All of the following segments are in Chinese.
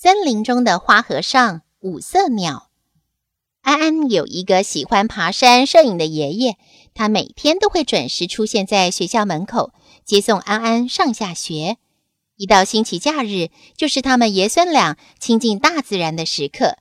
森林中的花和尚，五色鸟。安安有一个喜欢爬山摄影的爷爷，他每天都会准时出现在学校门口接送安安上下学。一到星期假日，就是他们爷孙俩亲近大自然的时刻。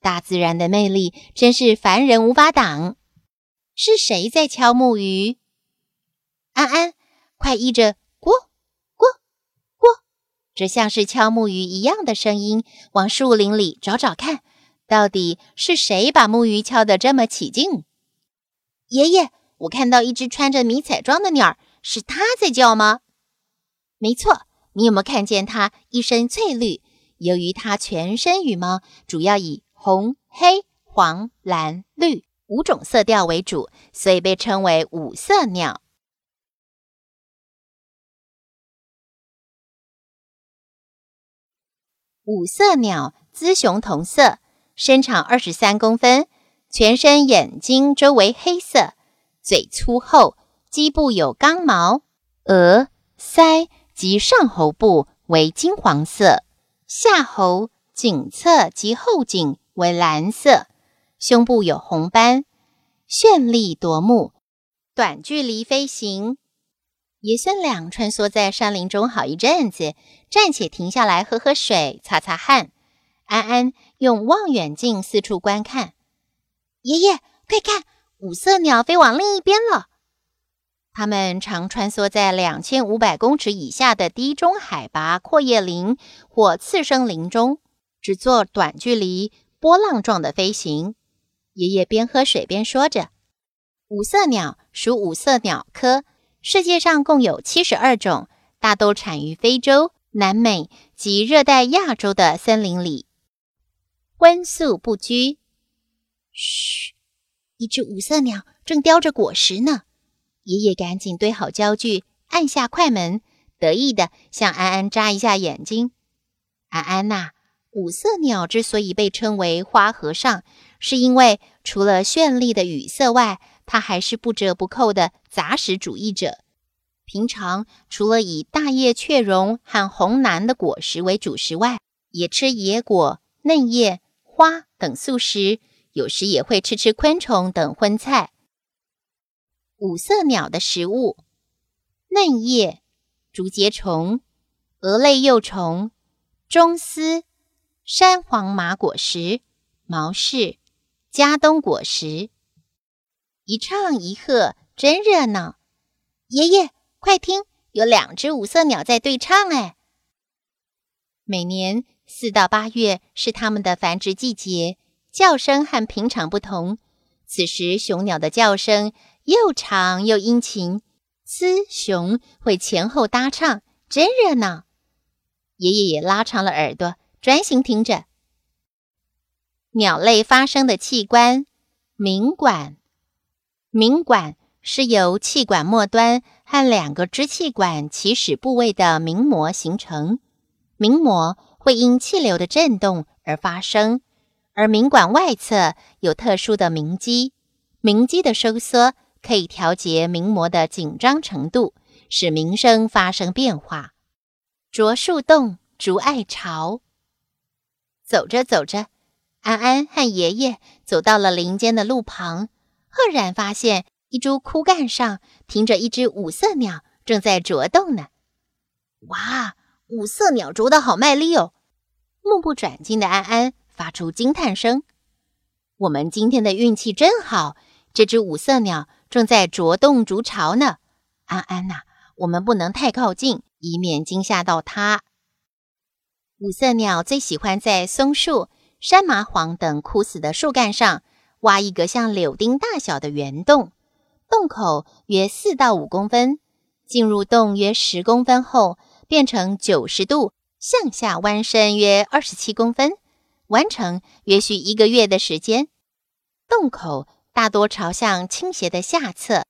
大自然的魅力真是凡人无法挡。是谁在敲木鱼？安安，快依着“锅”这像是敲木鱼一样的声音，往树林里找找看。到底是谁把木鱼敲得这么起劲？爷爷，我看到一只穿着迷彩装的鸟，是它在叫吗？没错，你有没有看见它一身翠绿？由于它全身羽毛主要以红、黑、黄、蓝、绿五种色调为主，所以被称为五色鸟。五色鸟雌雄同色。身长二十三公分，全身眼睛周围黑色，嘴粗厚，基部有刚毛，额、腮及上喉部为金黄色，下喉、颈侧及后颈为蓝色，胸部有红斑，绚丽夺目。短距离飞行，爷孙俩穿梭在山林中好一阵子，暂且停下来喝喝水，擦擦汗。安安。用望远镜四处观看，爷爷，快看，五色鸟飞往另一边了。它们常穿梭在两千五百公尺以下的低中海拔阔叶林或次生林中，只做短距离波浪状的飞行。爷爷边喝水边说着：“五色鸟属五色鸟科，世界上共有七十二种，大都产于非洲、南美及热带亚洲的森林里。”荤素不拘。嘘，一只五色鸟正叼着果实呢。爷爷赶紧堆好焦距，按下快门，得意的向安安眨一下眼睛。安安呐，五色鸟之所以被称为花和尚，是因为除了绚丽的羽色外，它还是不折不扣的杂食主义者。平常除了以大叶雀榕和红楠的果实为主食外，也吃野果、嫩叶。花等素食，有时也会吃吃昆虫等荤菜。五色鸟的食物：嫩叶、竹节虫、蛾类幼虫、中丝、山黄麻果实、毛柿、加冬果实。一唱一和，真热闹！爷爷，快听，有两只五色鸟在对唱哎！每年。四到八月是它们的繁殖季节，叫声和平常不同。此时，雄鸟的叫声又长又殷勤，雌雄会前后搭唱，真热闹。爷爷也拉长了耳朵，专心听着。鸟类发声的器官，鸣管。鸣管是由气管末端和两个支气管起始部位的鸣膜形成，鸣膜。会因气流的震动而发声，而鸣管外侧有特殊的鸣肌，鸣肌的收缩可以调节鸣膜的紧张程度，使鸣声发生变化。啄树洞，竹爱巢。走着走着，安安和爷爷走到了林间的路旁，赫然发现一株枯干上停着一只五色鸟，正在啄洞呢。哇！五色鸟啄得好卖力哦！目不转睛的安安发出惊叹声：“我们今天的运气真好，这只五色鸟正在啄洞筑巢呢。”安安呐，我们不能太靠近，以免惊吓到它。五色鸟最喜欢在松树、山麻黄等枯死的树干上挖一个像柳丁大小的圆洞，洞口约四到五公分，进入洞约十公分后，变成九十度向下弯身约二十七公分，完成约需一个月的时间。洞口大多朝向倾斜的下侧，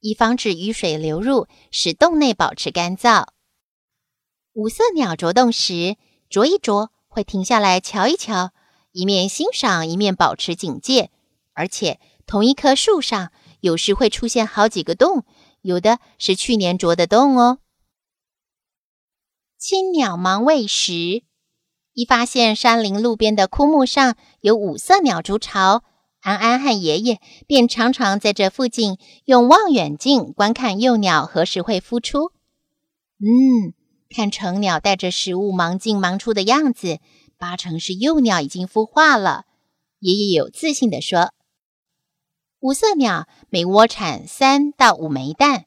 以防止雨水流入，使洞内保持干燥。五色鸟啄洞时，啄一啄会停下来瞧一瞧，一面欣赏，一面保持警戒，而且同一棵树上。有时会出现好几个洞，有的是去年啄的洞哦。青鸟忙喂食，一发现山林路边的枯木上有五色鸟筑巢，安安和爷爷便常常在这附近用望远镜观看幼鸟何时会孵出。嗯，看成鸟带着食物忙进忙出的样子，八成是幼鸟已经孵化了。爷爷有自信地说。五色鸟每窝产三到五枚蛋，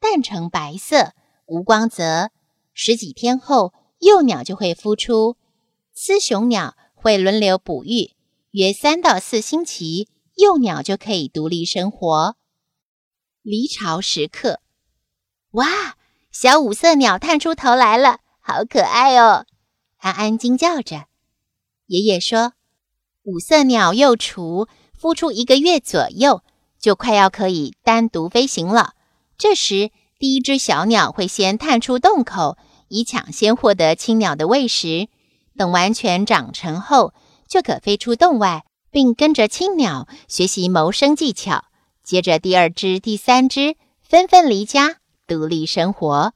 蛋呈白色，无光泽。十几天后，幼鸟就会孵出。雌雄鸟会轮流哺育，约三到四星期，幼鸟就可以独立生活。离巢时刻，哇！小五色鸟探出头来了，好可爱哦！安安惊叫着。爷爷说：“五色鸟幼雏。”孵出一个月左右，就快要可以单独飞行了。这时，第一只小鸟会先探出洞口，以抢先获得青鸟的喂食。等完全长成后，就可飞出洞外，并跟着青鸟学习谋生技巧。接着，第二只、第三只纷纷离家，独立生活。